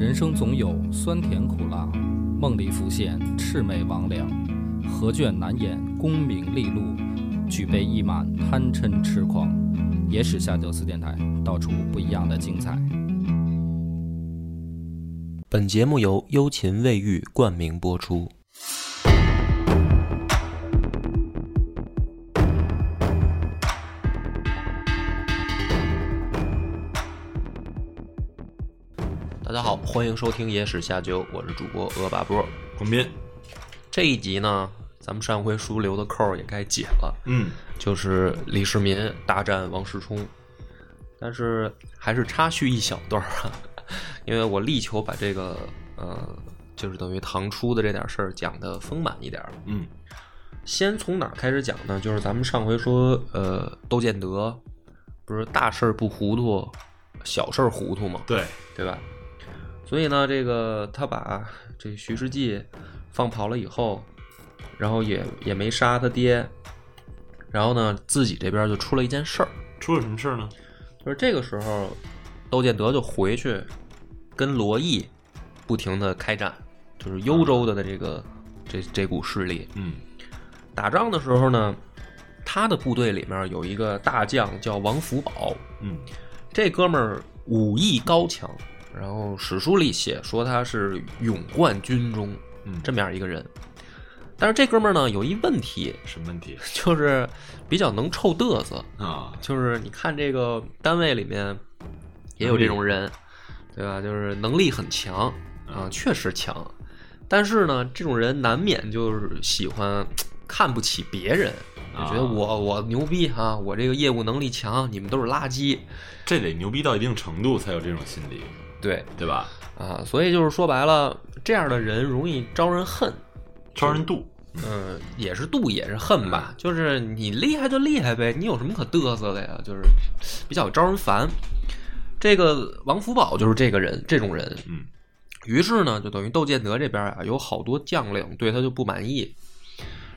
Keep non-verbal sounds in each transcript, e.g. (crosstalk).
人生总有酸甜苦辣，梦里浮现魑魅魍魉，何卷难掩功名利禄，举杯一满贪嗔痴狂。野史下酒四电台，道出不一样的精彩。本节目由幽琴卫浴冠名播出。欢迎收听《野史下酒》，我是主播鹅把波。广斌，这一集呢，咱们上回书留的扣儿也该解了，嗯，就是李世民大战王世充，但是还是插叙一小段儿啊，(laughs) 因为我力求把这个呃，就是等于唐初的这点事儿讲的丰满一点儿。嗯，先从哪儿开始讲呢？就是咱们上回说，呃，窦建德不是大事儿不糊涂，小事儿糊涂嘛，对，对吧？所以呢，这个他把这徐世绩放跑了以后，然后也也没杀他爹，然后呢，自己这边就出了一件事儿，出了什么事儿呢？就是这个时候，窦建德就回去跟罗毅不停的开战，就是幽州的这个这这股势力。嗯打仗的时候呢，他的部队里面有一个大将叫王福宝，嗯这哥们儿武艺高强，然后史书里写说他是勇冠军中嗯，这么样一个人。但是这哥们儿呢有一问题，什么问题？(laughs) 就是比较能臭嘚瑟，啊？就是你看这个单位里面也有这种人，对吧？就是能力很强啊，确实强，但是呢，这种人难免就是喜欢 (tsk) 看不起别人，就觉得啊我我牛逼啊，我这个业务能力强，你们都是垃圾，这得牛逼到一定程度才有这种心理，对对吧？啊，所以就是说白了，这样的人容易招人恨。招人妒，嗯，也是妒也是恨吧，就是你厉害就厉害呗，你有什么可嘚瑟的呀？就是比较招人烦。这个王福宝就是这个人，这种人。嗯于是呢，就等于窦建德这边啊，有好多将领对他就不满意。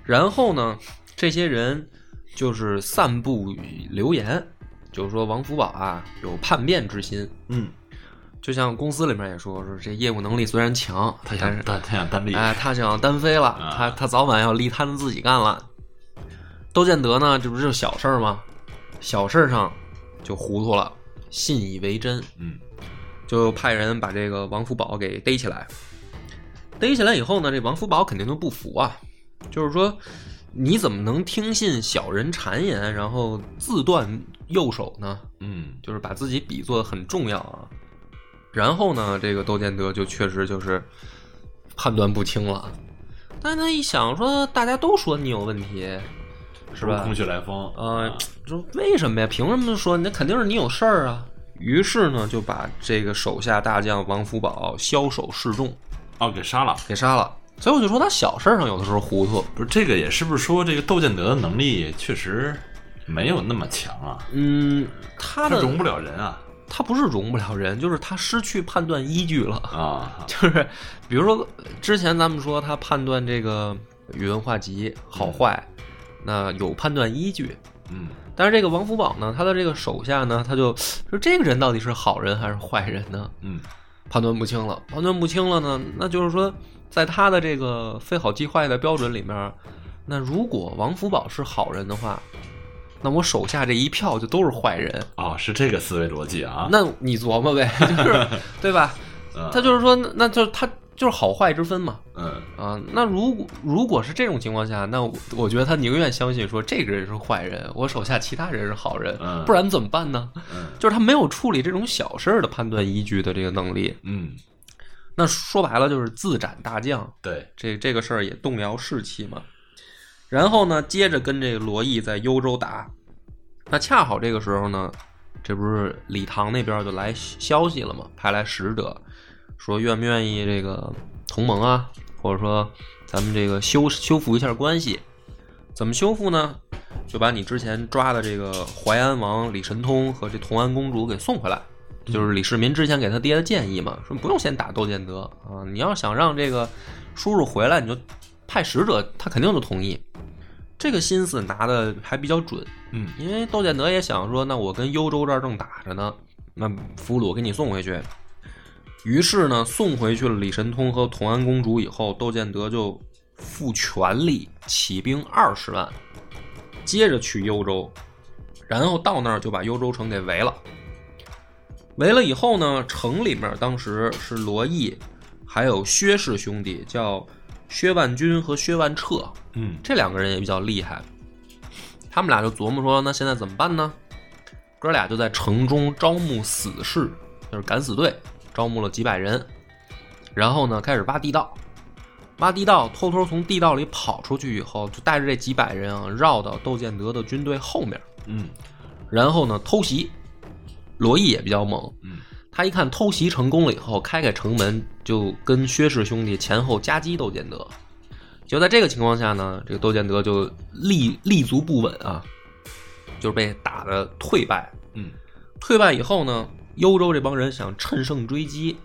然后呢，这些人就是散布流言，就是说王福宝啊有叛变之心。嗯，就像公司里面也说，说这业务能力虽然强，他想单他想单立，哎，他想单飞了，啊他他早晚要立摊子自己干了。窦建德呢，这不是小事儿吗？小事儿上就糊涂了，信以为真，嗯就派人把这个王福宝给逮起来。逮起来以后呢，这王福宝肯定就不服啊，就是说，你怎么能听信小人谗言，然后自断右手呢？嗯就是把自己比作很重要啊。然后呢，这个窦建德就确实就是判断不清了。但他一想说，大家都说你有问题，是吧？空穴来风呃，说为什么呀？凭什么说？那肯定是你有事儿啊。于是呢，就把这个手下大将王福宝枭首示众，哦，给杀了。给杀了。所以我就说他小事儿上有的时候糊涂。不是这个也是不是说这个窦建德的能力确实没有那么强啊？嗯，他的他容不了人啊他不是容不了人，(laughs) 就是他失去判断依据了。啊！(laughs) 就是比如说之前咱们说他判断这个宇文化及好坏，那有判断依据。嗯但是这个王福宝呢，他的这个手下呢，他就说这个人到底是好人还是坏人呢？嗯判断不清了，判断不清了呢，那就是说，在他的这个非好即坏的标准里面，那如果王福宝是好人的话，那我手下这一票就都是坏人。哦，是这个思维逻辑啊。那你琢磨呗，就是 (laughs) 对吧？嗯他就是说，那那就他就是好坏之分嘛。嗯啊，那如果如果是这种情况下，那我我觉得他宁愿相信说这个人是坏人，我手下其他人是好人，嗯不然怎么办呢？嗯就是他没有处理这种小事儿的判断依据的这个能力。嗯，那说白了就是自斩大将，对，这这个事儿也动摇士气嘛。然后呢，接着跟这个罗毅在幽州打，那恰好这个时候呢，这不是李唐那边就来消息了吗，派来使者说愿不愿意这个同盟啊，或者说咱们这个修修复一下关系。怎么修复呢？就把你之前抓的这个淮安王李神通和这同安公主给送回来。就是李世民之前给他爹的建议嘛，说不用先打窦建德啊，你要想让这个叔叔回来，你就派使者，他肯定就同意。这个心思拿的还比较准，嗯因为窦建德也想说，那我跟幽州这儿正打着呢，那俘虏给你送回去。于是呢，送回去了李神通和同安公主以后，窦建德就复全力起兵二十万，接着去幽州，然后到那儿就把幽州城给围了。围了以后呢，城里面当时是罗毅，还有薛氏兄弟，叫薛万钧和薛万彻，嗯。这两个人也比较厉害。他们俩就琢磨说，那现在怎么办呢？哥俩就在城中招募死士，就是敢死队，招募了几百人，然后呢开始挖地道，挖地道，偷偷从地道里跑出去以后，就带着这几百人啊，绕到窦建德的军队后面，嗯。然后呢偷袭。罗毅也比较猛，嗯他一看偷袭成功了以后，开开城门就跟薛氏兄弟前后夹击窦建德。就在这个情况下呢，这个窦建德就立立足不稳啊，就是被打的退败。嗯退败以后呢，幽州这帮人想趁胜追击，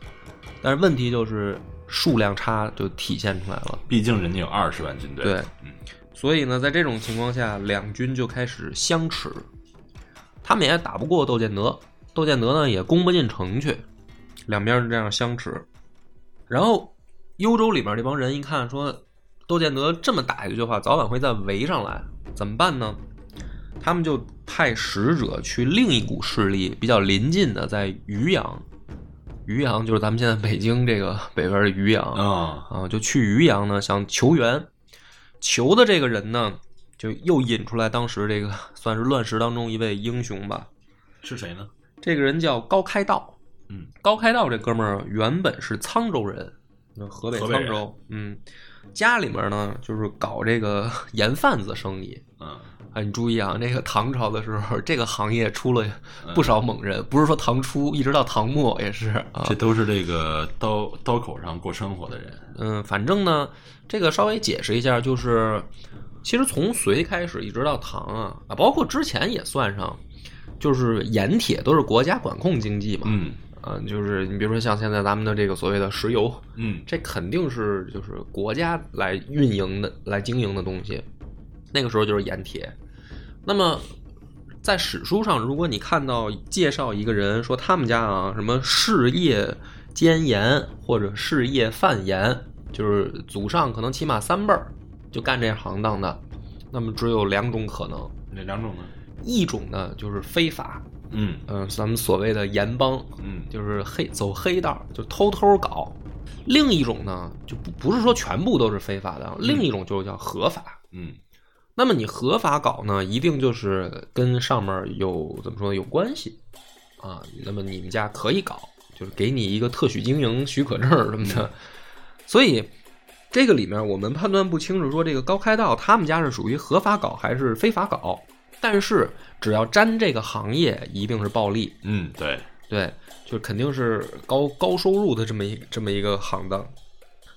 但是问题就是数量差就体现出来了。毕竟人家有二十万军队。对嗯所以呢，在这种情况下，两军就开始相持，他们也打不过窦建德，窦建德呢也攻不进城去，两边是这样相持。然后幽州里面这帮人一看说，窦建德这么打下去的话，早晚会再围上来，怎么办呢？他们就派使者去另一股势力比较临近的，在渔阳，渔阳就是咱们现在北京这个 (laughs) 北边的渔阳啊啊，就去渔阳呢，想求援。求的这个人呢，就又引出来当时这个 (laughs) 算是乱世当中一位英雄吧。是谁呢？这个人叫高开道。嗯，高开道这哥们儿原本是沧州人，那河北沧州。嗯，家里面呢就是搞这个 (laughs) 盐贩子生意。嗯啊，你注意啊，那个唐朝的时候，这个行业出了不少猛人，不是说唐初，一直到唐末也是啊。这都是这个刀刀口上过生活的人。嗯，反正呢，这个稍微解释一下，就是其实从隋开始一直到唐啊啊，包括之前也算上，就是盐铁都是国家管控经济嘛。嗯啊，就是你比如说像现在咱们的这个所谓的石油，嗯这肯定是就是国家来运营的、来经营的东西。那个时候就是盐铁。那么在史书上，如果你看到介绍一个人说他们家啊什么事业兼盐或者事业贩盐，就是祖上可能起码三辈儿就干这行当的，那么只有两种可能，哪两种呢？一种呢就是非法，嗯嗯、咱们所谓的盐帮，嗯就是黑走黑道，就偷偷搞。另一种呢，就不不是说全部都是非法的，另一种就是叫合法。嗯那么你合法搞呢，一定就是跟上面有怎么说呢有关系啊。那么你们家可以搞，就是给你一个特许经营许可证什么的。所以这个里面我们判断不清楚，说这个高开道他们家是属于合法搞还是非法搞。但是只要沾这个行业，一定是暴利。嗯，对，对，就肯定是高高收入的这么一这么一个行当。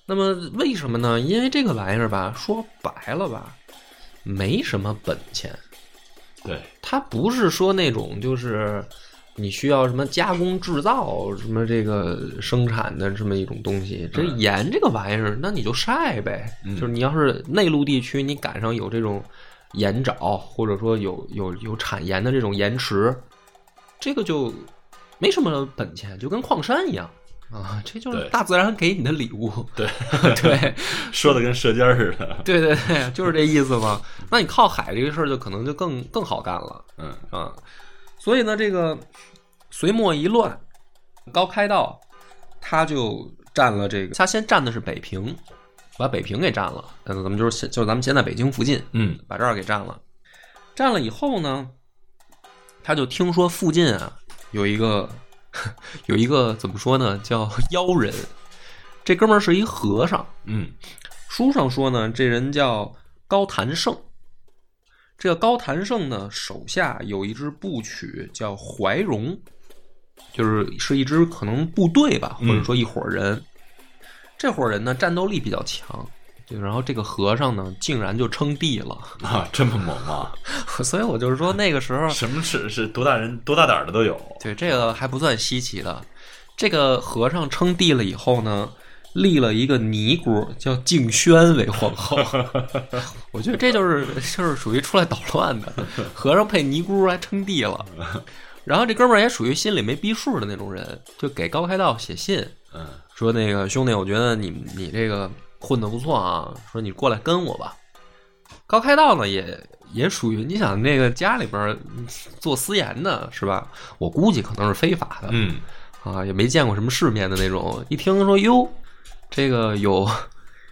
那么为什么呢？因为这个玩意儿吧，说白了吧，没什么本钱。对，它不是说那种就是你需要什么加工制造、什么这个生产的这么一种东西。这嗯盐这个玩意儿，那你就晒呗。嗯就是你要是内陆地区，你赶上有这种盐沼，或者说有有有产盐的这种盐池，这个就没什么本钱，就跟矿山一样啊。这就是大自然给你的礼物。(laughs) 对对。说的跟舌尖儿似的。对对对，就是这意思嘛。那你靠海这个事儿就可能就更更好干了嗯啊。所以呢，这个隋末一乱，高开道他就占了这个，他先占的是北平，把北平给占了。那咱们就是就是咱们现在北京附近，嗯把这儿给占了。占了以后呢，他就听说附近啊有一个 (laughs) 有一个怎么说呢，叫妖人。这哥们儿是一和尚，嗯书上说呢，这人叫高谭胜。这个高谭胜呢，手下有一支部曲叫怀荣，就是是一支可能部队吧，或嗯者说一伙人。这伙人呢，战斗力比较强。就然后这个和尚呢，竟然就称帝了。啊，这么猛啊！(laughs) 所以我就是说，那个时候，什么是是多大人多大胆儿的都有。对这个还不算稀奇的。这个和尚称帝了以后呢，立了一个尼姑叫敬轩为皇后。(laughs) 我觉得这就是就是属于出来捣乱的，和尚配尼姑还称帝了。(laughs) 然后这哥们儿也属于心里没逼数的那种人，就给高开道写信嗯说那个兄弟，我觉得你你这个混的不错啊，说你过来跟我吧。高开道呢也也属于你想那个家里边做私盐的是吧？我估计可能是非法的，嗯，啊，也没见过什么世面的那种。一听说哟，这个有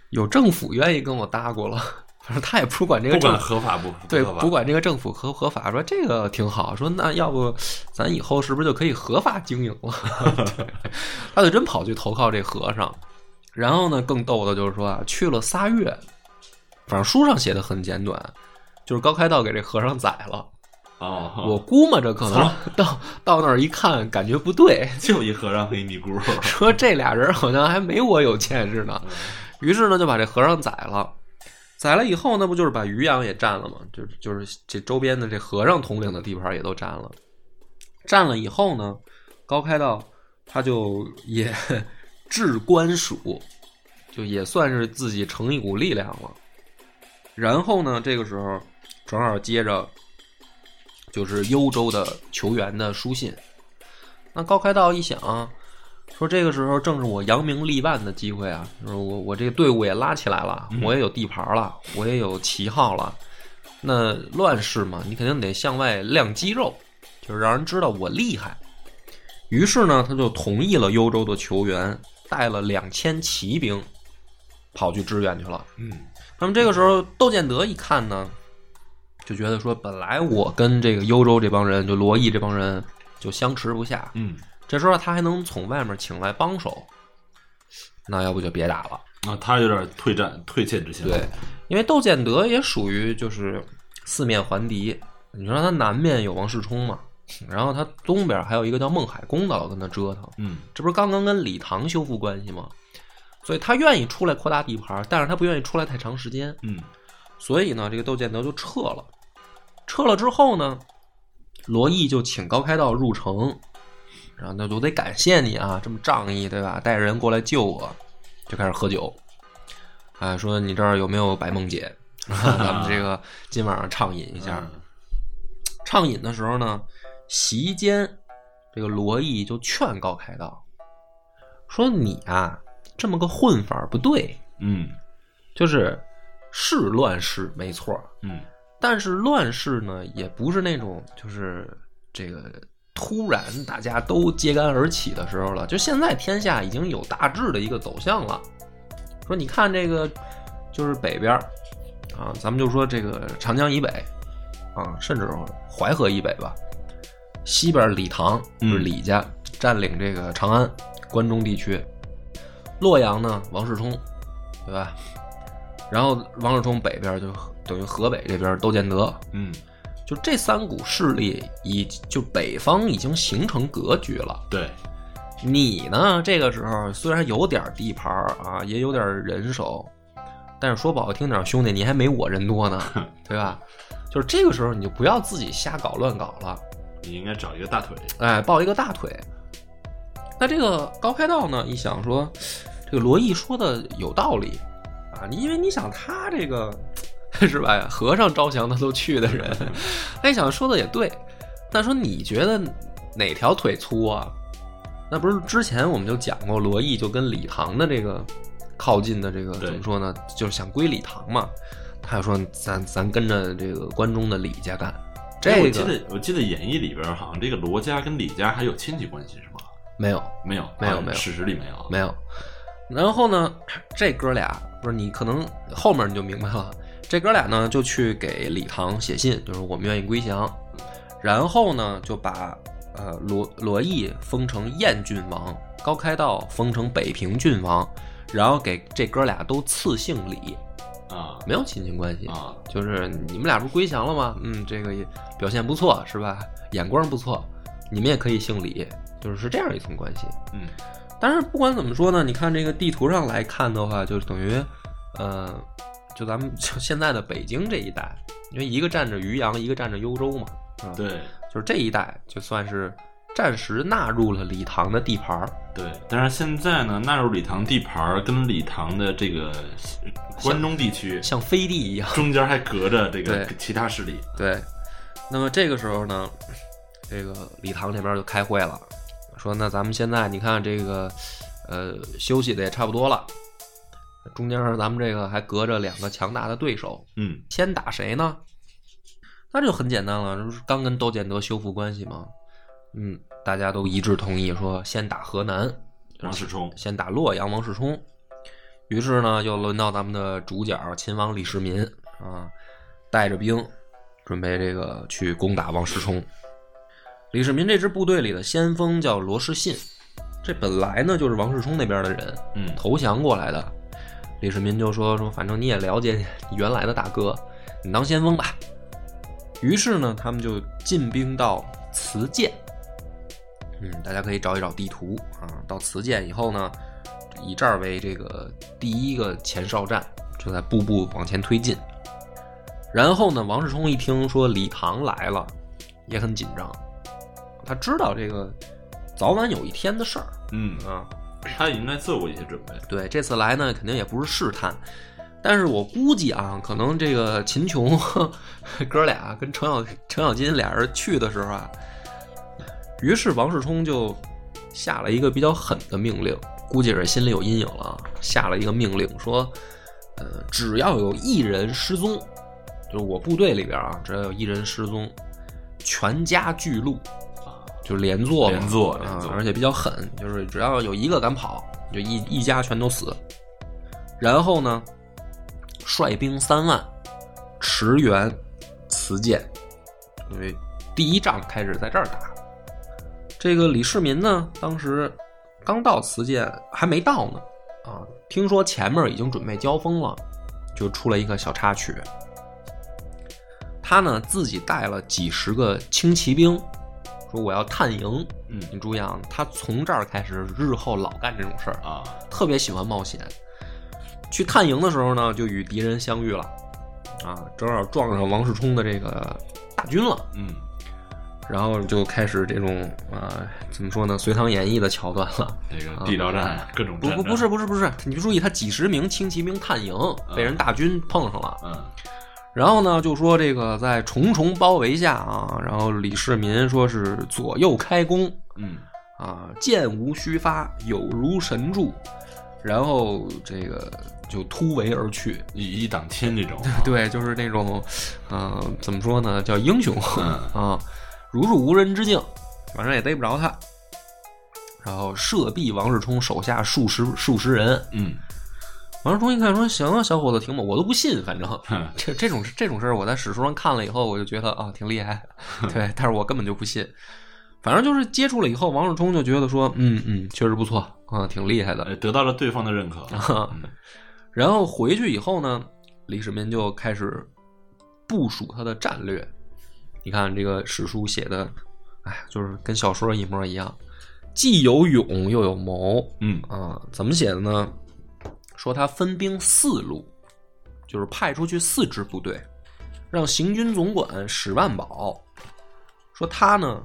有政府愿意跟我搭过了，反正他也不管这个不政管合法不对，不管这个政府合不合法，说这个挺好，说那要不咱以后是不是就可以合法经营了？(laughs) 对，他就真跑去投靠这和尚。然后呢，更逗的就是说啊，去了仨月，反正书上写的很简短，就是高开道给这和尚宰了。哦，我估摸着可能到到那儿一看，感觉不对，(laughs) 就一和尚和一尼姑，说这俩人好像还没我有见识呢。于是呢，就把这和尚宰了。宰了以后那，不就是把渔阳也占了吗？就就是这周边的这和尚统领的地盘也都占了。占了以后呢，高开道他就也 (laughs) 置官署，就也算是自己成一股力量了。然后呢，这个时候正好接着就是幽州的求援的书信。那高开道一想，说这个时候正是我扬名立万的机会啊！就是我我这个队伍也拉起来了，我也有地盘了，我也有旗号了。那乱世嘛，你肯定得向外亮肌肉，就是让人知道我厉害。于是呢，他就同意了幽州的球员，带了两千骑兵跑去支援去了。嗯，那么这个时候，窦建德一看呢，就觉得说，本来我跟这个幽州这帮人，就罗毅这帮人就相持不下，嗯，这时候他还能从外面请来帮手，那要不就别打了。啊，他有点退战退怯之心，对，因为窦建德也属于就是四面环敌。你说他南面有王世充嘛，然后他东边还有一个叫孟海公的老跟他折腾，嗯，这不是刚刚跟李唐修复关系吗？所以他愿意出来扩大地盘，但是他不愿意出来太长时间。嗯，所以呢，这个窦建德就撤了。撤了之后呢，罗毅就请高开道入城，然后那我得感谢你啊，这么仗义，对吧？带着人过来救我，就开始喝酒。啊，说你这儿有没有白梦姐？(laughs) 咱们这个今晚上畅饮一下。嗯畅饮的时候呢，席间这个罗毅就劝高开道说：“你啊，这么个混法不对，嗯就是是乱世没错，嗯但是乱世呢，也不是那种就是这个突然大家都揭竿而起的时候了。就现在天下已经有大致的一个走向了。说你看这个，就是北边儿啊，咱们就说这个长江以北啊，甚至淮河以北吧。西边李唐就是嗯李家占领这个长安、关中地区，洛阳呢王世充，对吧？然后王世充北边就等于河北这边窦建德，嗯，就这三股势力已就北方已经形成格局了。对，你呢，这个时候虽然有点地盘儿啊，也有点人手，但是说不好听点儿，兄弟，你还没我人多呢，(laughs) 对吧？就是这个时候，你就不要自己瞎搞乱搞了，你应该找一个大腿，哎，抱一个大腿。那这个高开道呢，一想说，这个罗毅说的有道理啊，你因为你想他这个 (laughs) 是吧，和尚招降他都去的人，他一想说的也对，那说你觉得哪条腿粗啊？那不是之前我们就讲过，罗毅就跟李唐的这个靠近的这个怎么说呢？就是想归李唐嘛。他就说咱咱跟着这个关中的李家干，这哎我记得我记得演义里边好像这个罗家跟李家还有亲戚关系是吗？没有没有，啊没有没有史实里没有，没有。然后呢，这哥俩不是你可能后面你就明白了，这哥俩呢就去给李唐写信，就是我们愿意归降。然后呢，就把呃罗罗毅封成燕郡王，高开道封成北平郡王，然后给这哥俩都赐姓李，啊没有亲情关系。啊，就是你们俩不是归降了吗？嗯，这个也表现不错，是吧？眼光不错，你们也可以姓李，就是是这样一层关系。嗯但是不管怎么说呢，你看这个地图上来看的话，就是等于，呃，就咱们就 (laughs) 现在的北京这一带，因为一个占着渔阳，一个占着幽州嘛，啊？，对就是这一带就算是暂时纳入了李唐的地盘儿。对，但是现在呢，纳入李唐地盘儿跟李唐的这个关中地区像飞地一样。中间还隔着这个其他势力，对，那么这个时候呢，这个李唐这边就开会了，说那咱们现在你看这个，呃，休息的也差不多了。中间咱们这个还隔着两个强大的对手，嗯先打谁呢？那就很简单了，这不是刚跟窦建德修复关系吗？嗯，大家都一致同意说先打河南，王世充，先打洛阳王世充。于是呢，就轮到咱们的主角秦王李世民啊，带着兵准备这个去攻打王世充。李世民这支部队里的先锋叫罗士信，这本来呢就是王世充那边的人，嗯投降过来的。李世民就说说，反正你也了解你原来的大哥，你当先锋吧。于是呢，他们就进兵到慈剑。嗯，大家可以找一找地图啊。到慈剑以后呢，以这儿为这个第一个前哨站，就在步步往前推进。然后呢，王世充一听说李唐来了，也很紧张，他知道这个早晚有一天的事儿嗯，啊。他也应该做过一些准备。对，这次来呢，肯定也不是试探，但是我估计啊，可能这个秦琼 (laughs) 哥俩跟程咬程咬金俩人去的时候啊，于是王世充就下了一个比较狠的命令，估计是心里有阴影了啊，下了一个命令说，呃，只要有一人失踪，就是我部队里边啊，只要有一人失踪，全家巨鹿，就连坐嘛，连坐连坐，啊而且比较狠，就是只要有一个敢跑，就一一家全都死。然后呢，率兵三万，驰援慈剑，因为第一仗开始在这儿打。这个李世民呢，当时刚到慈剑，还没到呢，啊，听说前面已经准备交锋了，就出了一个小插曲。他呢自己带了几十个轻骑兵，说我要探营。嗯你注意啊，他从这儿开始，日后老干这种事儿，啊，特别喜欢冒险。去探营的时候呢，就与敌人相遇了，啊，正好撞上王世充的这个大军了，嗯然后就开始这种啊，怎么说呢，《隋唐演义》的桥段了。这个地道战，各种战不不不是，不是不是，你注意，他几十名轻骑兵探营，被人大军碰上了。嗯然后呢，就说这个在重重包围下啊，然后李世民说是左右开弓嗯啊，箭无虚发，有如神助，然后这个就突围而去。以一挡千这种，(laughs) 对，就是那种，呃，怎么说呢，叫英雄嗯 (laughs) 啊，如入无人之境，反正也逮不着他。然后射毙王世充手下数十数十人。嗯王世充一看说：“行啊，小伙子挺猛，我都不信，反正 (laughs) 这这种这种事儿，我在史书上看了以后，我就觉得啊，挺厉害，(laughs) 对，但是我根本就不信。反正就是接触了以后，王世充就觉得说，嗯嗯，确实不错啊，挺厉害的。呃得到了对方的认可，(laughs) 嗯然后回去以后呢，李世民就开始部署他的战略。你看这个史书写的，哎，就是跟小说一模一样，既有勇又有谋嗯啊。怎么写的呢？说他分兵四路，就是派出去四支部队，让行军总管史万宝说他呢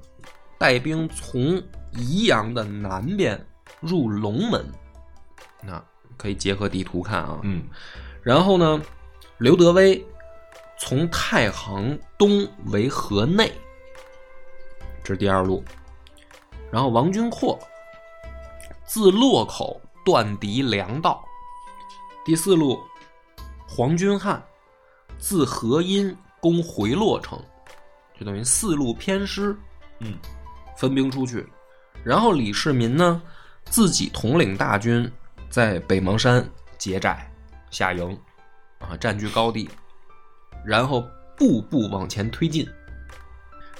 带兵从宜阳的南边入龙门，那可以结合地图看啊。嗯然后呢，刘德威从太行东为河内，这是第二路。然后王君阔自洛口断敌粮道，第四路，黄君汉自河阴攻回洛城，就等于四路偏师嗯分兵出去。然后李世民呢，自己统领大军在北邙山结寨下营，啊，占据高地，然后步步往前推进。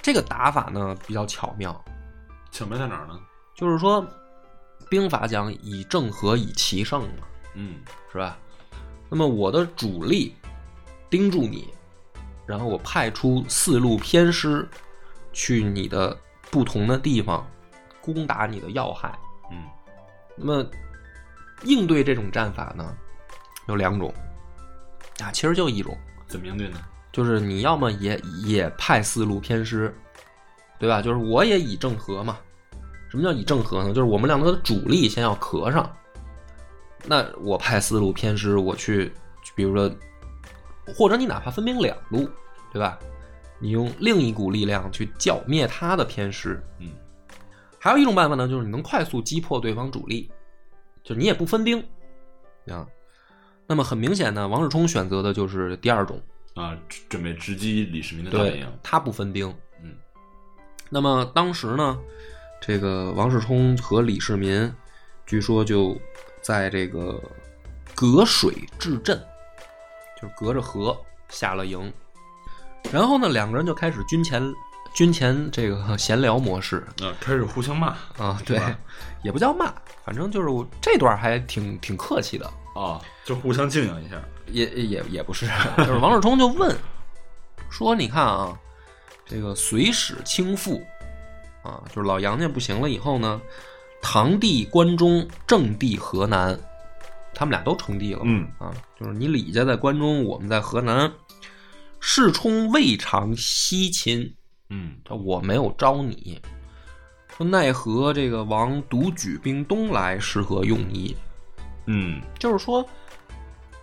这个打法呢比较巧妙，巧妙在哪儿呢？就是说，兵法讲以正合以奇胜嘛，嗯是吧？那么我的主力盯住你，然后我派出四路偏师去你的不同的地方攻打你的要害。嗯那么应对这种战法呢，有两种啊，其实就一种，怎么应对呢？就是你要么也也派四路偏师，对吧？就是我也以正合嘛。什么叫以正合呢？就是我们两个的主力先要合上，那我派四路偏师，我去，比如说，或者你哪怕分兵两路，对吧？你用另一股力量去剿灭他的偏师。嗯还有一种办法呢，就是你能快速击破对方主力，就你也不分兵啊。那么很明显呢，王世充选择的就是第二种，啊，准备直击李世民的大营。，他不分兵。嗯那么当时呢，这个王世充和李世民，据说就在这个隔水治阵，就是隔着河下了营。然后呢，两个人就开始军前军前这个闲聊模式啊，开始互相骂啊，对，也不叫骂，反正就是这段还挺挺客气的，啊，就互相敬仰一下。也也也不是，(laughs) 就是王世充就问说：“你看啊，这个隋史倾覆啊，就是老杨家不行了以后呢，唐帝关中，郑帝河南，他们俩都称帝了，嗯。啊，就是你李家在关中，我们在河南，世充未尝西侵，嗯。我没有招你，说奈何这个王独举兵东来，是何用意？嗯。就是说，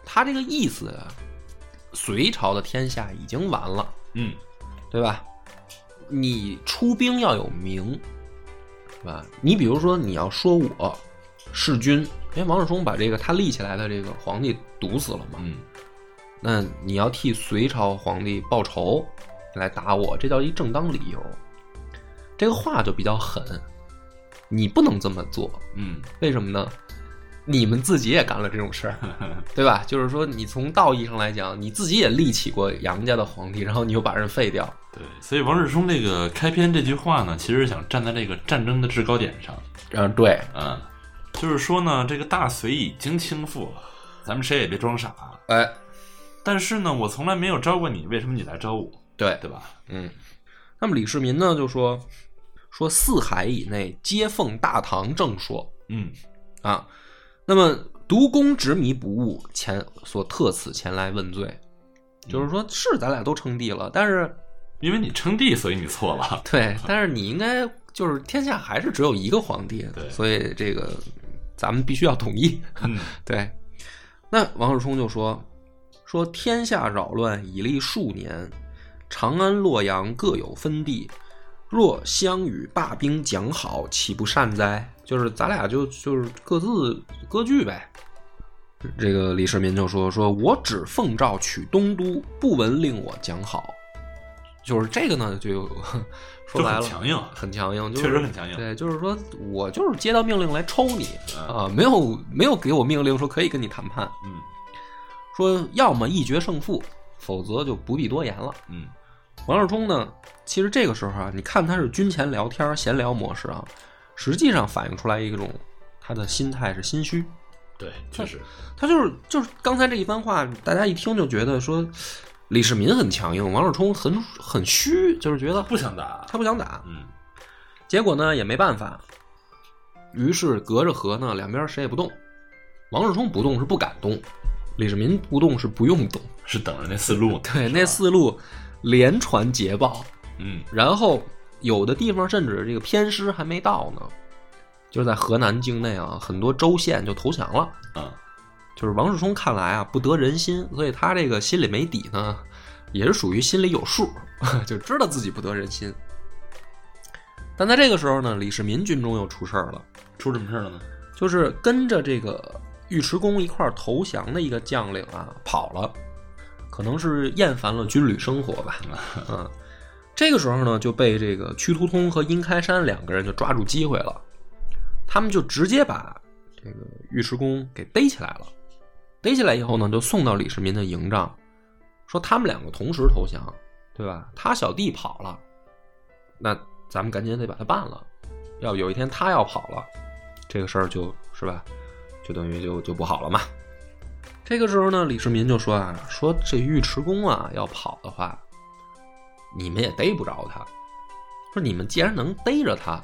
他这个意思啊，隋朝的天下已经完了，嗯。对吧？你出兵要有名，是吧？你比如说，你要说我弑君，因为王世充把这个他立起来的这个皇帝毒死了嘛，嗯那你要替隋朝皇帝报仇，来打我，这叫一正当理由。这个话就比较狠，你不能这么做，嗯为什么呢？你们自己也干了这种事儿，(laughs) 对吧？就是说，你从道义上来讲，你自己也立起过杨家的皇帝，然后你又把人废掉，对，所以王世充这个开篇这句话呢，其实想站在这个战争的制高点上，嗯，对，嗯，就是说呢，这个大隋已经倾覆了，咱们谁也别装傻。哎，但是呢，我从来没有招过你，为什么你来招我？对，对吧？嗯。那么李世民呢，就说说四海以内皆奉大唐正说嗯啊。那么独公执迷不悟，前所特此前来问罪，就是说是咱俩都称帝了，但是因为你称帝，所以你错了。(laughs) 对，但是你应该就是天下还是只有一个皇帝，对所以这个咱们必须要统一。(laughs) 嗯对，那王世充就说说天下扰乱已历数年，长安、洛阳各有分地，若相与罢兵讲好，岂不善哉？就是咱俩就就是各自割据呗。这个李世民就说：“说我只奉诏取东都，不闻令我讲好。”就是这个呢，就 (laughs) 说白了很强硬，很强硬，确实很强硬。对，就是说我就是接到命令来抽你嗯啊，没有没有给我命令说可以跟你谈判，嗯说要么一决胜负，否则就不必多言了。嗯王世充呢，其实这个时候啊，你看他是军前聊天闲聊模式啊，实际上反映出来一种他的心态是心虚，对，确实。他就是就是刚才这一番话，大家一听就觉得说李世民很强硬，王世充很很虚，就是觉得不想打。他不想打，嗯结果呢也没办法，于是隔着河呢，两边谁也不动。王世充不动是不敢动，李世民不动是不用动。是等着那四路。(laughs) 对，那四路连传捷报，嗯然后有的地方甚至这个偏师还没到呢，就是在河南境内啊，很多州县就投降了。啊就是王世充看来啊不得人心，所以他这个心里没底呢，也是属于心里有数，(laughs) 就知道自己不得人心。但在这个时候呢，李世民军中又出事儿了，出什么事儿了呢？就是跟着这个尉迟恭一块儿投降的一个将领啊跑了，可能是厌烦了军旅生活吧。(laughs) 嗯，这个时候呢就被这个屈突通和殷开山两个人就抓住机会了，他们就直接把这个尉迟恭给逮起来了。逮起来以后呢，就送到李世民的营帐，说他们两个同时投降，对吧？他小弟跑了，那咱们赶紧得把他办了，要有一天他要跑了，这个事儿就是吧，就等于就就不好了嘛。这个时候呢，李世民就说啊，说这尉迟恭啊要跑的话，你们也逮不着他。说你们既然能逮着他，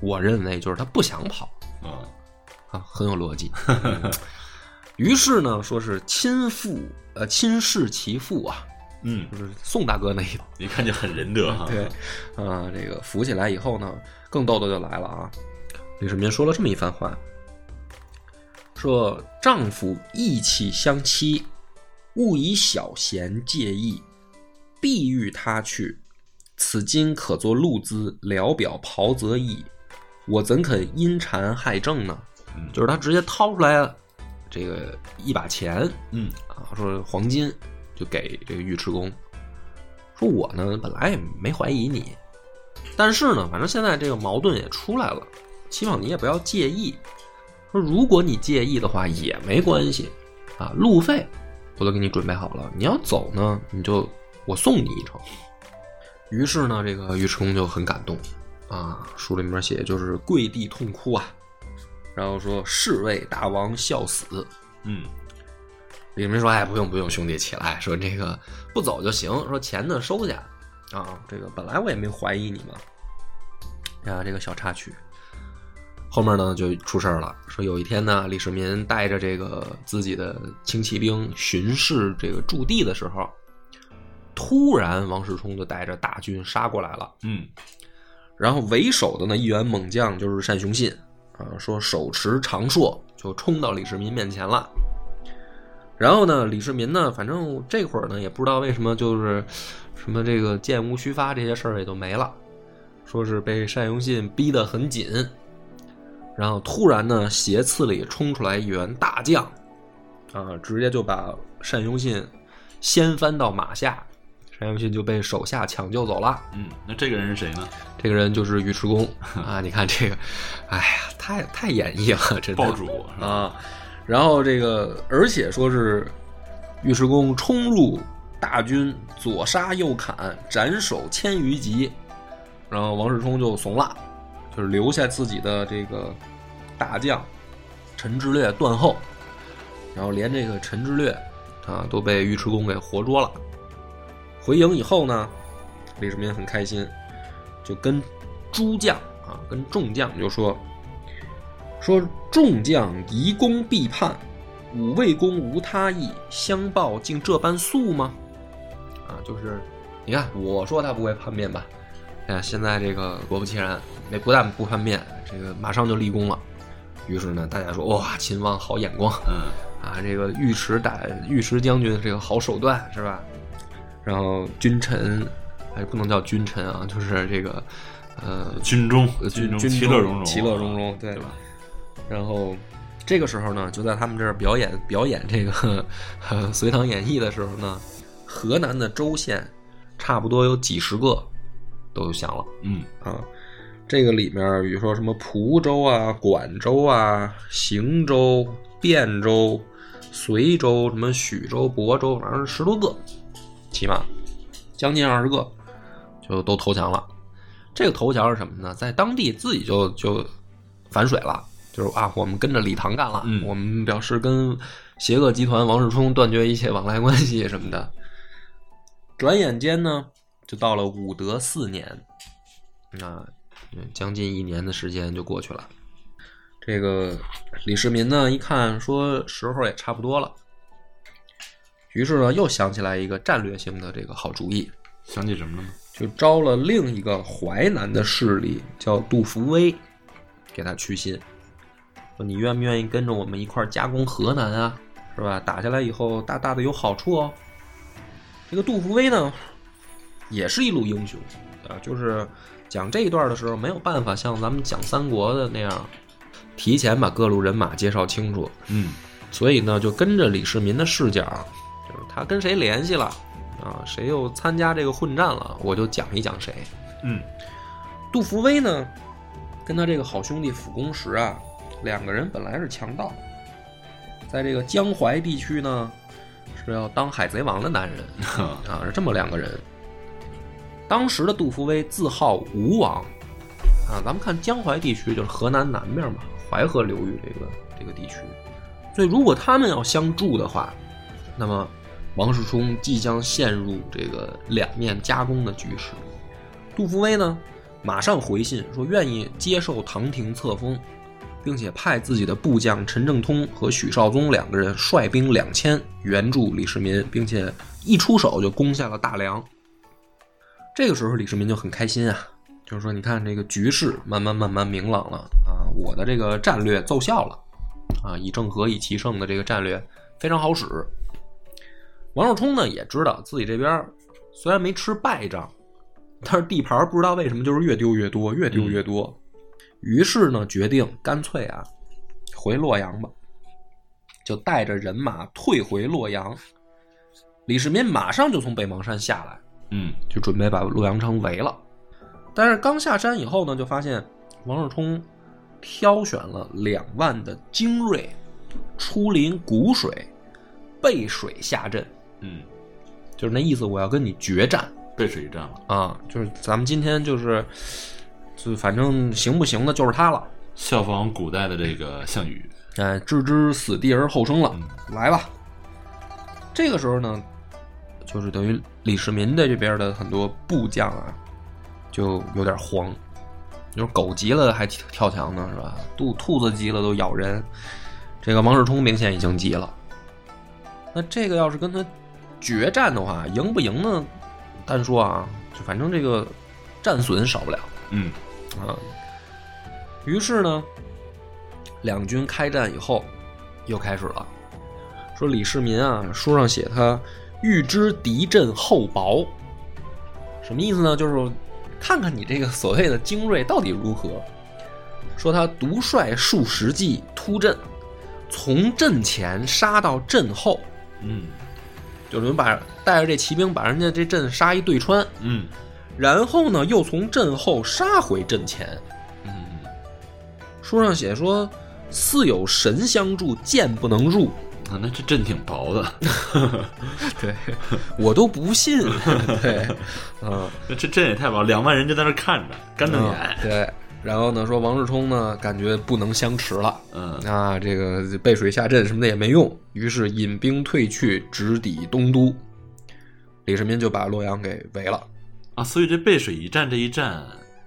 我认为就是他不想跑嗯啊，很有逻辑。(laughs) 于是呢，说是亲父呃亲视其父啊，嗯，就是宋大哥那一套。(laughs) 一看就很仁德哈。对，啊、这个扶起来以后呢，更逗的就来了啊！李世民说了这么一番话，说丈夫义气相欺，勿以小贤介意，必欲他去。此今可作路资，聊表袍泽矣，我怎肯因谗害政呢？嗯就是他直接掏出来这个一把钱嗯啊，说黄金就给这个尉迟恭，说我呢本来也没怀疑你，但是呢，反正现在这个矛盾也出来了，希望你也不要介意。说如果你介意的话也没关系啊，路费我都给你准备好了，你要走呢，你就我送你一程。于是呢，这个尉迟恭就很感动啊，书里面写就是跪地痛哭啊，然后说侍卫大王笑死。嗯李世民说：“哎，不用不用，兄弟起来，说这个不走就行，说钱呢收下啊，这个本来我也没怀疑你嘛。呀，这个小插曲，后面呢就出事儿了。说有一天呢，李世民带着这个自己的轻骑兵巡视这个驻地的时候，突然王世充就带着大军杀过来了。嗯然后为首的呢一员猛将就是单雄信啊，说手持长槊就冲到李世民面前了。然后呢，李世民呢，反正这会儿呢也不知道为什么，就是什么这个箭无虚发这些事儿也都没了，说是被单雄信逼得很紧。然后突然呢，斜刺里冲出来一员大将，啊，直接就把单雄信掀翻到马下，单雄信就被手下抢救走了。嗯，那这个人是谁呢？这个人就是尉迟恭啊！你看这个，哎呀，太太演绎了，真的爆主是啊！然后这个，而且说是尉迟恭冲入大军，左杀右砍，斩首千余级，然后王世充就怂了，就是留下自己的这个大将陈志略断后，然后连这个陈志略啊都被尉迟恭给活捉了。回营以后呢，李世民很开心，就跟诸将啊，跟众将就说说众将疑公必叛，武卫公无他意，相报竟这般速吗？啊，就是你看我说他不会叛变吧？哎呀，现在这个果不其然，那不但不叛变，这个马上就立功了。于是呢，大家说哇，秦王好眼光嗯啊，这个尉迟大尉迟将军这个好手段是吧？然后君臣，哎，不能叫君臣啊，就是这个呃军中呃军中其乐融融，其乐融融，对对吧？然后这个时候呢，就在他们这儿表演表演这个呃《(laughs) 隋唐演义》的时候呢，河南的州县差不多有几十个都响了嗯啊。这个里面，比如说什么蒲州啊、管州啊、邢州、汴州、随州、什么许州、亳州，反正十多个，起码将近二十个，就都投降了。这个投降是什么呢？在当地自己就就反水了，就是啊，我们跟着李唐干了，嗯我们表示跟邪恶集团王世充断绝一切往来关系什么的。转眼间呢，就到了武德四年，啊，将近一年的时间就过去了。这个李世民呢，一看说时候也差不多了，于是呢，又想起来一个战略性的这个好主意，想起什么了吗？就招了另一个淮南的势力，叫杜伏威，给他去信，说你愿不愿意跟着我们一块儿加攻河南啊？是吧？打下来以后，大大的有好处哦。这个杜伏威呢，也是一路英雄啊，就是讲这一段的时候，没有办法像咱们讲三国的那样，提前把各路人马介绍清楚，嗯所以呢，就跟着李世民的视角，就是他跟谁联系了？啊，谁又参加这个混战了，我就讲一讲谁。嗯。杜伏威呢，跟他这个好兄弟辅公石啊，两个人本来是强盗，在这个江淮地区呢，是要当海贼王的男人。(laughs) 啊，是这么两个人。当时的杜伏威自号吴王。啊，咱们看江淮地区就是河南南面嘛，淮河流域这个这个地区，所以如果他们要相助的话，那么王世充即将陷入这个两面夹攻的局势。杜伏威呢，马上回信说愿意接受唐廷册封，并且派自己的部将陈正通和许绍宗两个人率兵两千援助李世民，并且一出手就攻下了大梁。这个时候，李世民就很开心啊，就是说，你看这个局势慢慢慢慢明朗了啊，我的这个战略奏效了啊，以正合以奇胜的这个战略非常好使。王世充呢也知道自己这边虽然没吃败仗，但是地盘不知道为什么就是越丢越多，越丢越多。于是呢，决定干脆啊，回洛阳吧。”就带着人马退回洛阳。李世民马上就从北邙山下来，嗯就准备把洛阳城围了。但是刚下山以后呢，就发现王世充挑选了两万的精锐，出临谷水，背水下阵，嗯，就是那意思，我要跟你决战背水一战了。啊！就是咱们今天就是，就反正行不行的，就是他了。效仿古代的这个项羽，哎，置之死地而后生了，嗯来吧。这个时候呢，就是等于李世民的这边的很多部将啊，就有点慌。就是狗急了还跳跳墙呢，是吧？兔兔子急了都咬人。这个王世充明显已经急了。那这个要是跟他决战的话，赢不赢呢？单说啊，就反正这个战损少不了。嗯啊。于是呢，两军开战以后，又开始了。说李世民啊，书上写他欲知敌阵厚薄，什么意思呢？就是看看你这个所谓的精锐到底如何。说他独率数十骑突阵，从阵前杀到阵后，嗯就是把带着这骑兵把人家这阵杀一对穿，嗯然后呢又从阵后杀回阵前。嗯书上写说，似有神相助，剑不能入。啊，那这阵挺薄的，(laughs) 对，我都不信。(laughs) 对，嗯，那这阵也太薄，两万人就在那看着，干瞪眼。对。然后呢，说王世充呢，感觉不能相持了嗯啊，这个背水下阵什么的也没用，于是引兵退去，直抵东都。李世民就把洛阳给围了，啊，所以这背水一战这一战，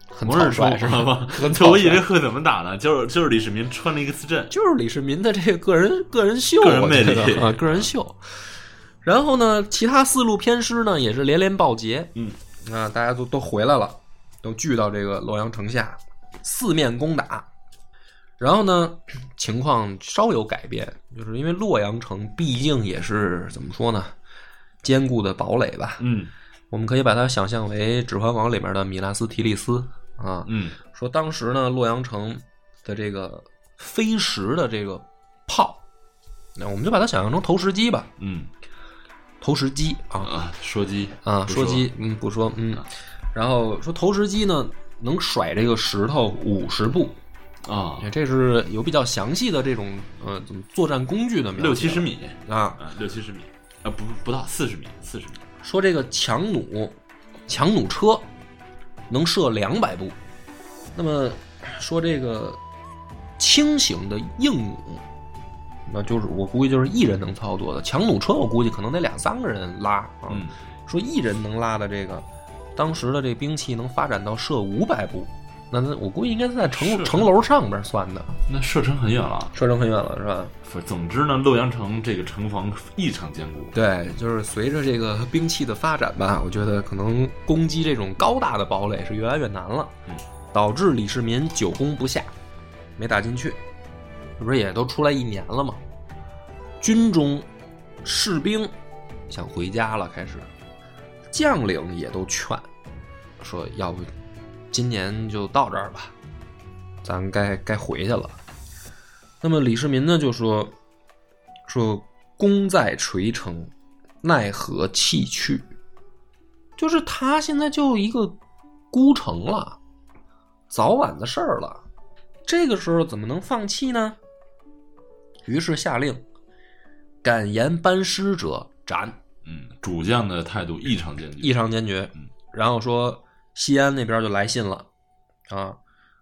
很草率 (laughs) 是知道吧吧？很我以为会怎么打呢？就是就是李世民穿了一个刺阵，就是李世民的这个个人个人秀，个人魅力啊，个人秀。然后呢，其他四路偏师呢也是连连报捷，嗯啊，大家都都回来了，都聚到这个洛阳城下，四面攻打。然后呢，(clears throat) 情况稍有改变，就是因为洛阳城毕竟也是怎么说呢，坚固的堡垒吧。嗯。我们可以把它想象为《指环王》里面的米拉斯提利斯啊。嗯。说当时呢，洛阳城的这个飞石的这个炮，那我们就把它想象成投石机吧，嗯。投石机啊。啊，说机啊，说。机，嗯，不说，嗯，然后说投石机呢能甩这个石头五十步，啊，这是有比较详细的这种呃怎么作战工具的描写六七十米啊。啊，六七十米啊，不不到四十米，四十米。说这个强弩，强弩车能射两百步，那么说这个轻型的硬弩，那就是我估计就是一人能操作的。强弩车我估计可能得两三个人拉啊。嗯说一人能拉的这个，当时的这兵器能发展到射五百步，那那我估计应该是在城是城楼上边算的，那射程很远了。射程很远了是吧？反总之呢，洛阳城这个城防异常坚固。对，就是随着这个兵器的发展吧，我觉得可能攻击这种高大的堡垒是越来越难了，嗯导致李世民久攻不下，没打进去。这不是也都出来一年了吗？军中士兵想回家了，开始将领也都劝说，要不今年就到这儿吧，咱该该回去了。那么李世民呢就说说功在垂成，奈何弃去？就是他现在就一个孤城了，早晚的事儿了。这个时候怎么能放弃呢？于是下令，敢言班师者斩，嗯，主将的态度异常坚决。异常坚决嗯。然后说西安那边就来信了，啊，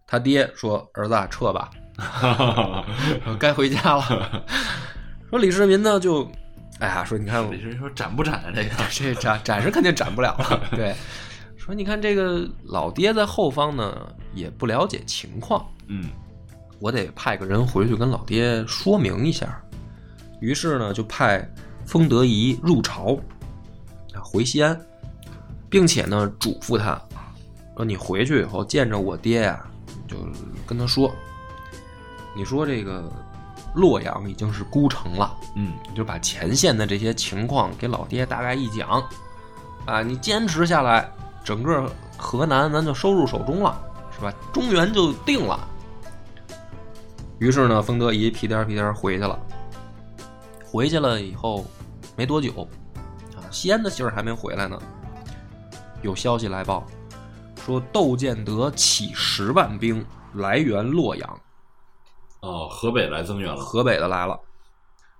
他爹说儿子啊撤吧，(laughs) 该回家了。(laughs) 说李世民呢就，哎呀，说你看李世民说斩不斩啊？这个 (laughs) 这斩斩是肯定斩不了了。对，说你看这个老爹在后方呢也不了解情况，嗯我得派个人回去跟老爹说明一下。于是呢，就派封德仪入朝，啊，回西安，并且呢嘱咐他说：“你回去以后见着我爹呀、就跟他说，你说这个洛阳已经是孤城了。”嗯你就把前线的这些情况给老爹大概一讲，啊，你坚持下来，整个河南咱就收入手中了，是吧？中原就定了。于是呢，封德仪屁颠儿屁颠儿回去了。回去了以后没多久，啊，西安的信儿还没回来呢，有消息来报，说窦建德起十万兵来援洛阳，哦，河北来增援了。河北的来了。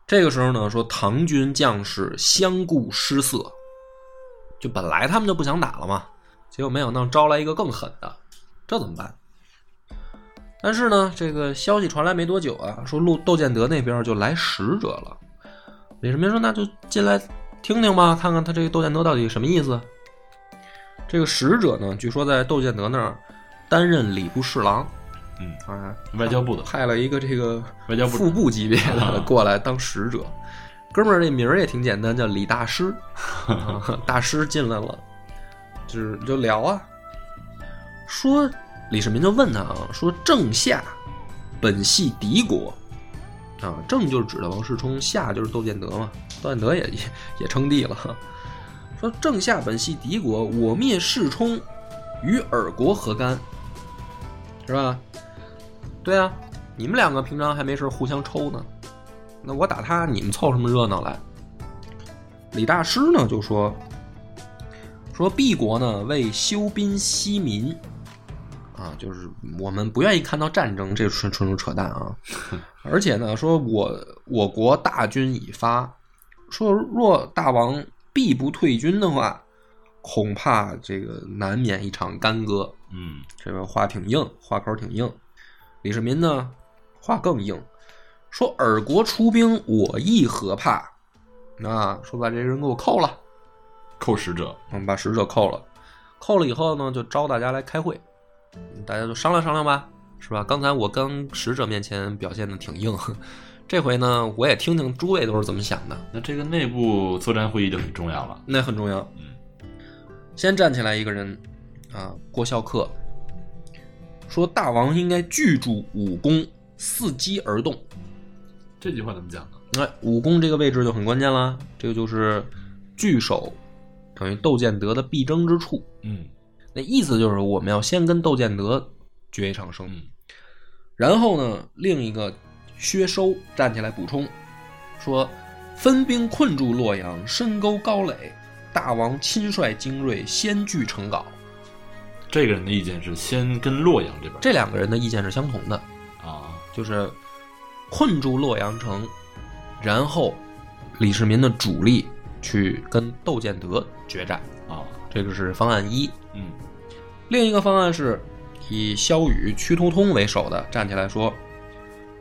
这个时候呢，说唐军将士相顾失色，就本来他们就不想打了嘛，结果没想到招来一个更狠的，这怎么办？但是呢，这个消息传来没多久啊，说陆窦建德那边就来使者了。李世民说：“那就进来听听吧，看看他这个窦建德到底什么意思。”这个使者呢，据说在窦建德那儿担任礼部侍郎，嗯，啊，外交部的派了一个这个外交部副部级别的啊 (laughs) 过来当使者。哥们儿这名儿也挺简单，叫李大师。(laughs) 啊大师进来了，就是就聊啊，说李世民就问他啊，说郑夏本系敌国啊，郑就是指的王世充，夏就是窦建德嘛，窦建德也也也称帝了。说郑夏本系敌国，我灭世充，与尔国何干？是吧？对啊，你们两个平常还没事互相抽呢，那我打他，你们凑什么热闹来？李大师呢就说说毕国呢为休兵息民，啊，就是我们不愿意看到战争，这纯纯属扯淡啊！(laughs) 而且呢，说我我国大军已发，说若大王必不退军的话，恐怕这个难免一场干戈。嗯，这个话挺硬，话口挺硬。李世民呢，话更硬，说尔国出兵，我亦何怕？那说把这人给我扣了，扣使者。我们把使者扣了，扣了以后呢，就招大家来开会，大家就商量商量吧，是吧？刚才我跟使者面前表现的挺硬，(laughs) 这回呢，我也听听诸位都是怎么想的，那这个内部作战会议就很重要了。那很重要。嗯，先站起来一个人，啊，郭孝恪说：“大王应该聚住武功，伺机而动。这句话怎么讲呢？哎，武功这个位置就很关键了，这个就是据守，等于窦建德的必争之处。嗯那意思就是我们要先跟窦建德决一场生，嗯然后呢，另一个薛收站起来补充说：分兵困住洛阳，深沟高垒，大王亲率精锐，先据成皋。这个人的意见是先跟洛阳这边这两个人的意见是相同的，啊，就是困住洛阳城，然后李世民的主力去跟窦建德决战，啊，这个是方案一。嗯另一个方案是以萧雨、屈突通为首的站起来说：“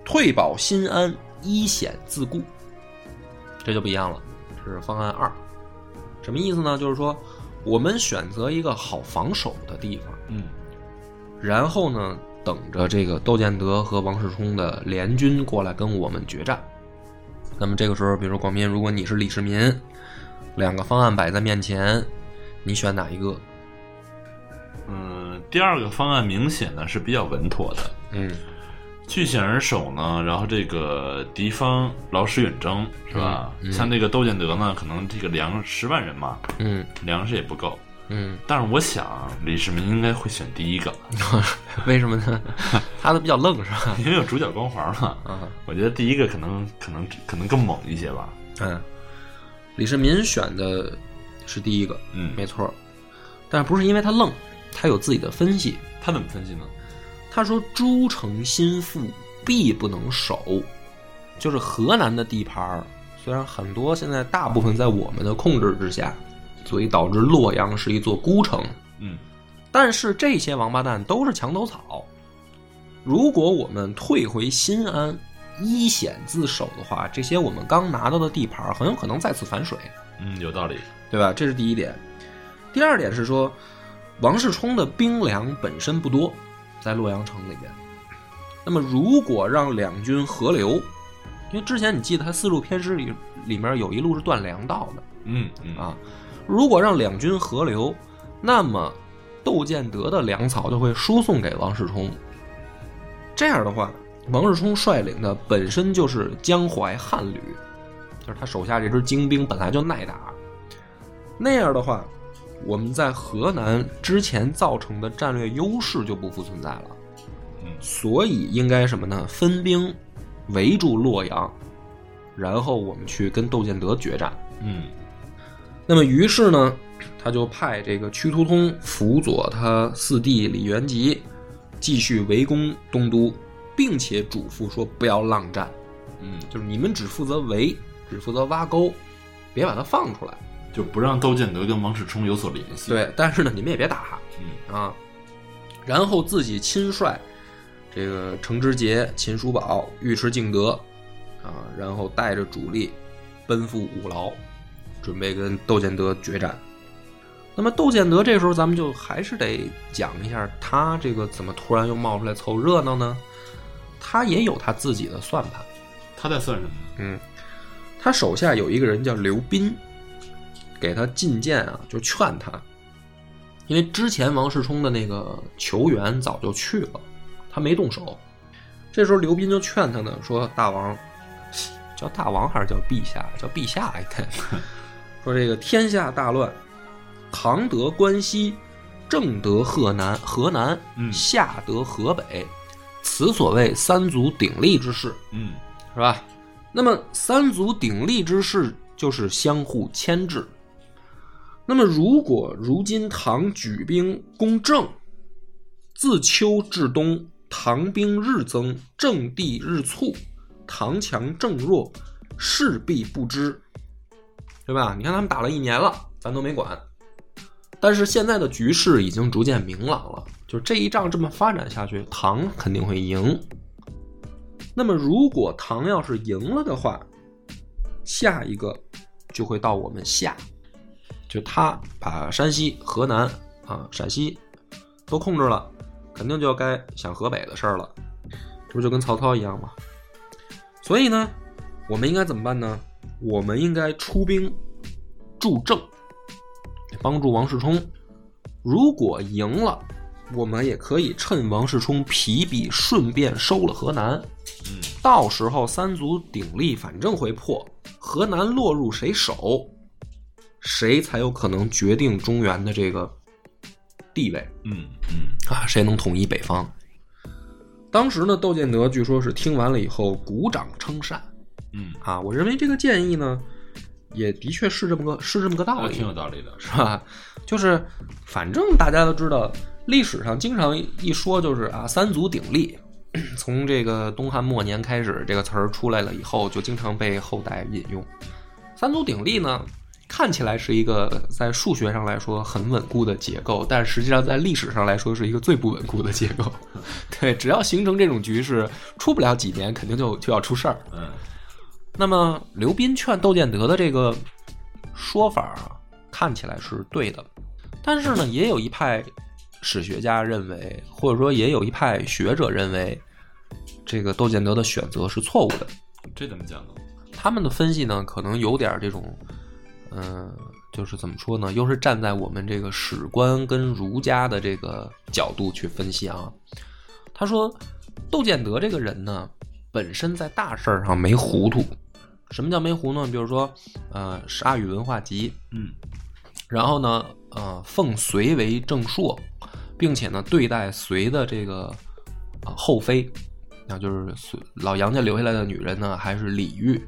退保新安，一险自固。”这就不一样了，这是方案二。什么意思呢？就是说我们选择一个好防守的地方，嗯然后呢，等着这个窦建德和王世充的联军过来跟我们决战。那么这个时候，比如说广斌，如果你是李世民，两个方案摆在面前，你选哪一个？嗯，第二个方案明显呢是比较稳妥的，嗯据险而守呢，然后这个敌方劳师远征是吧？嗯嗯像这个窦建德呢，可能这个粮十万人嘛，嗯粮食也不够。嗯，但是我想李世民应该会选第一个，(laughs) 为什么呢？(laughs) 他的比较愣是吧？因为有主角光环嘛。嗯我觉得第一个可能可能可能更猛一些吧。嗯，李世民选的是第一个，嗯，没错，但不是因为他愣，他有自己的分析。他怎么分析呢？他说：“诸城心腹，必不能守。”就是河南的地盘儿，虽然很多现在大部分在我们的控制之下，所以导致洛阳是一座孤城。嗯但是这些王八蛋都是墙头草。如果我们退回新安，依险自守的话，这些我们刚拿到的地盘很有可能再次反水，嗯，有道理。对吧？这是第一点。第二点是说，王世充的兵粮本身不多，在洛阳城里边。那么，如果让两军合流，因为之前你记得他四路偏师里里面有一路是断粮道的，嗯嗯啊，如果让两军合流，那么窦建德的粮草就会输送给王世充。这样的话，王世充率领的本身就是江淮汉旅，就是他手下这支精兵本来就耐打。那样的话，我们在河南之前造成的战略优势就不复存在了。嗯所以应该什么呢？分兵围住洛阳，然后我们去跟窦建德决战。嗯那么于是呢，他就派这个屈突通辅佐他四弟李元吉继续围攻东都，并且嘱咐说不要浪战，嗯，就是你们只负责围，只负责挖沟，别把它放出来。就不让窦建德跟王世充有所联系。，对，但是呢，你们也别打嗯啊。然后自己亲率这个程之杰、秦叔宝、尉迟敬德啊，然后带着主力奔赴五牢，准备跟窦建德决战。那么窦建德这时候，咱们就还是得讲一下，他这个怎么突然又冒出来凑热闹呢？他也有他自己的算盘。他在算什么呢？嗯，他手下有一个人叫刘斌，给他进谏啊，就劝他，因为之前王世充的那个球员早就去了，他没动手。这时候刘斌就劝他呢，说：“大王，叫大王还是叫陛下？叫陛下应该。(laughs) 说这个天下大乱，唐得关西，正得河南，河南，嗯下得河北，此所谓三足鼎立之势。”嗯是吧？那么三足鼎立之势就是相互牵制。那么如果如今唐举兵攻郑，自秋至冬，唐兵日增，郑地日促，唐强郑弱，势必不知，对吧？你看他们打了一年了，咱都没管。但是现在的局势已经逐渐明朗了，就这一仗这么发展下去，唐肯定会赢。那么，如果唐要是赢了的话，下一个就会到我们夏，就他把山西、河南啊、陕西都控制了，肯定就该想河北的事儿了，这不就跟曹操一样吗？所以呢，我们应该怎么办呢？我们应该出兵助郑，帮助王世充。如果赢了，我们也可以趁王世充疲弊，顺便收了河南。嗯到时候三足鼎立，反正会破。河南落入谁手，谁才有可能决定中原的这个地位嗯嗯啊？谁能统一北方？当时呢，窦建德据说是听完了以后鼓掌称善嗯，啊。我认为这个建议呢，也的确是这么个是这么个道理，挺有道理的。是吧？就是反正大家都知道，历史上经常一说就是啊，三足鼎立。从这个东汉末年开始，这个词儿出来了以后，就经常被后代引用。三足鼎立呢，看起来是一个在数学上来说很稳固的结构，但实际上在历史上来说是一个最不稳固的结构。(laughs) 对，只要形成这种局势，出不了几年，肯定就就要出事儿。嗯那么刘斌劝窦建德的这个说法啊，看起来是对的，但是呢，也有一派史学家认为，或者说也有一派学者认为，这个窦建德的选择是错误的。这怎么讲呢？他们的分析呢，可能有点这种，嗯、就是怎么说呢，又是站在我们这个史观跟儒家的这个角度去分析啊。他说，窦建德这个人呢，本身在大事儿上没糊涂。什么叫没糊呢？比如说，呃，沙宇文化集，嗯然后呢，呃，奉隋为正朔，并且呢，对待隋的这个啊、后妃，那就是隋老杨家留下来的女人呢，还是李煜。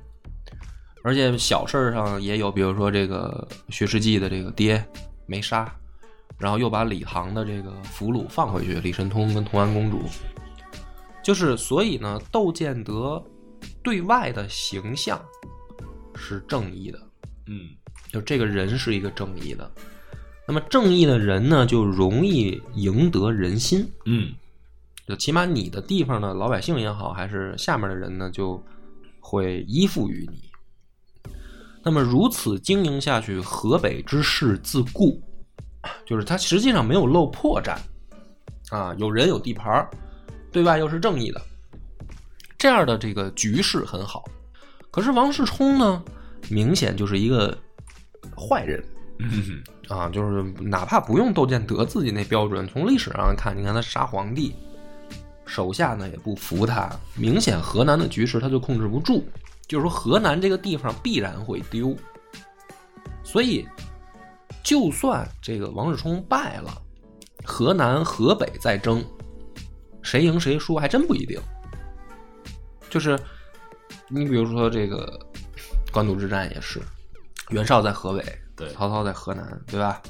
而且小事儿上也有，比如说这个薛世纪的这个爹没杀，然后又把李唐的这个俘虏放回去，李神通跟同安公主。就是所以呢，窦建德对外的形象是正义的，嗯就这个人是一个正义的。那么正义的人呢，就容易赢得人心。嗯就起码你的地方呢，老百姓也好，还是下面的人呢，就会依附于你。那么如此经营下去，河北之势自固，就是他实际上没有露破绽啊，有人有地盘儿，对外又是正义的，这样的这个局势很好。可是王世充呢，明显就是一个坏人，嗯。啊，就是哪怕不用窦建德自己那标准，从历史上看，你看他杀皇帝，手下呢也不服他，明显河南的局势他就控制不住，就是说河南这个地方必然会丢，所以就算这个王世充败了，河南、河北再争，谁赢谁输还真不一定。就是你比如说这个官渡之战也是，袁绍在河北，对曹操在河南，对吧？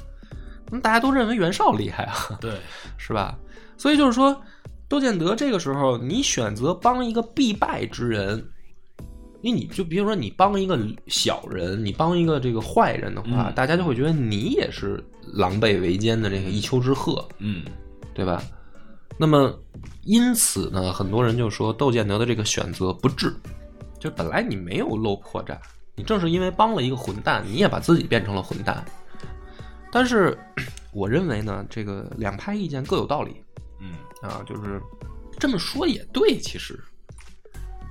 那大家都认为袁绍厉害啊，对，是吧？所以就是说，窦建德这个时候，你选择帮一个必败之人，因为你就比如说你帮一个小人，你帮一个这个坏人的话，嗯大家就会觉得你也是狼狈为奸的这个一丘之貉，嗯对吧？那么因此呢，很多人就说窦建德的这个选择不智，就本来你没有露破绽，你正是因为帮了一个混蛋，你也把自己变成了混蛋。但是我认为呢，这个两派意见各有道理嗯啊，就是这么说也对，其实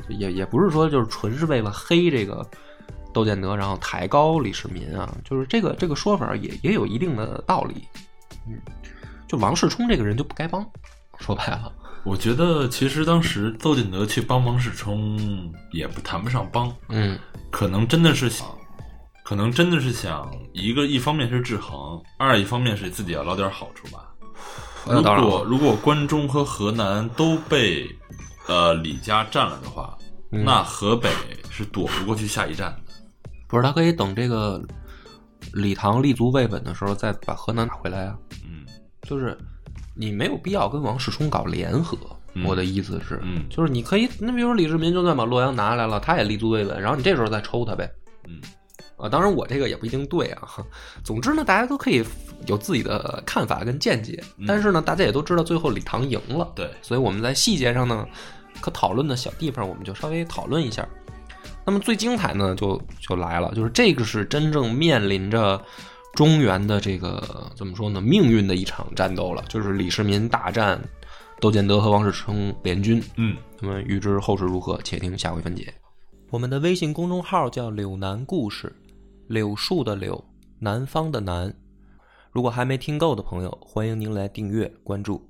也也不是说就是纯是为了黑这个窦建德，然后抬高李世民啊，就是这个这个说法也也有一定的道理。嗯，就王世充这个人就不该帮，说白了，我觉得其实当时窦建德去帮王世充也不谈不上帮，嗯可能真的是想，可能真的是想一个一方面是制衡，二一方面是自己要捞点好处吧。如果如果关中和河南都被呃李家占了的话，嗯那河北是躲不过去下一站的。不是他可以等这个李唐立足未稳的时候再把河南打回来啊。嗯就是你没有必要跟王世充搞联合。嗯我的意思是，嗯就是你可以，那比如说李世民就算把洛阳拿下来了，他也立足未稳，然后你这时候再抽他呗。嗯啊，当然我这个也不一定对啊。总之呢，大家都可以有自己的看法跟见解，嗯但是呢，大家也都知道最后李唐赢了，对，所以我们在细节上呢，可讨论的小地方，我们就稍微讨论一下。那么最精彩呢，就就来了，就是这个是真正面临着中原的这个怎么说呢，命运的一场战斗了，就是李世民大战窦建德和王世充联军。嗯。那么预知后事如何，且听下回分解。我们的微信公众号叫“柳南故事”，柳树的柳，南方的南。如果还没听够的朋友，欢迎您来订阅关注。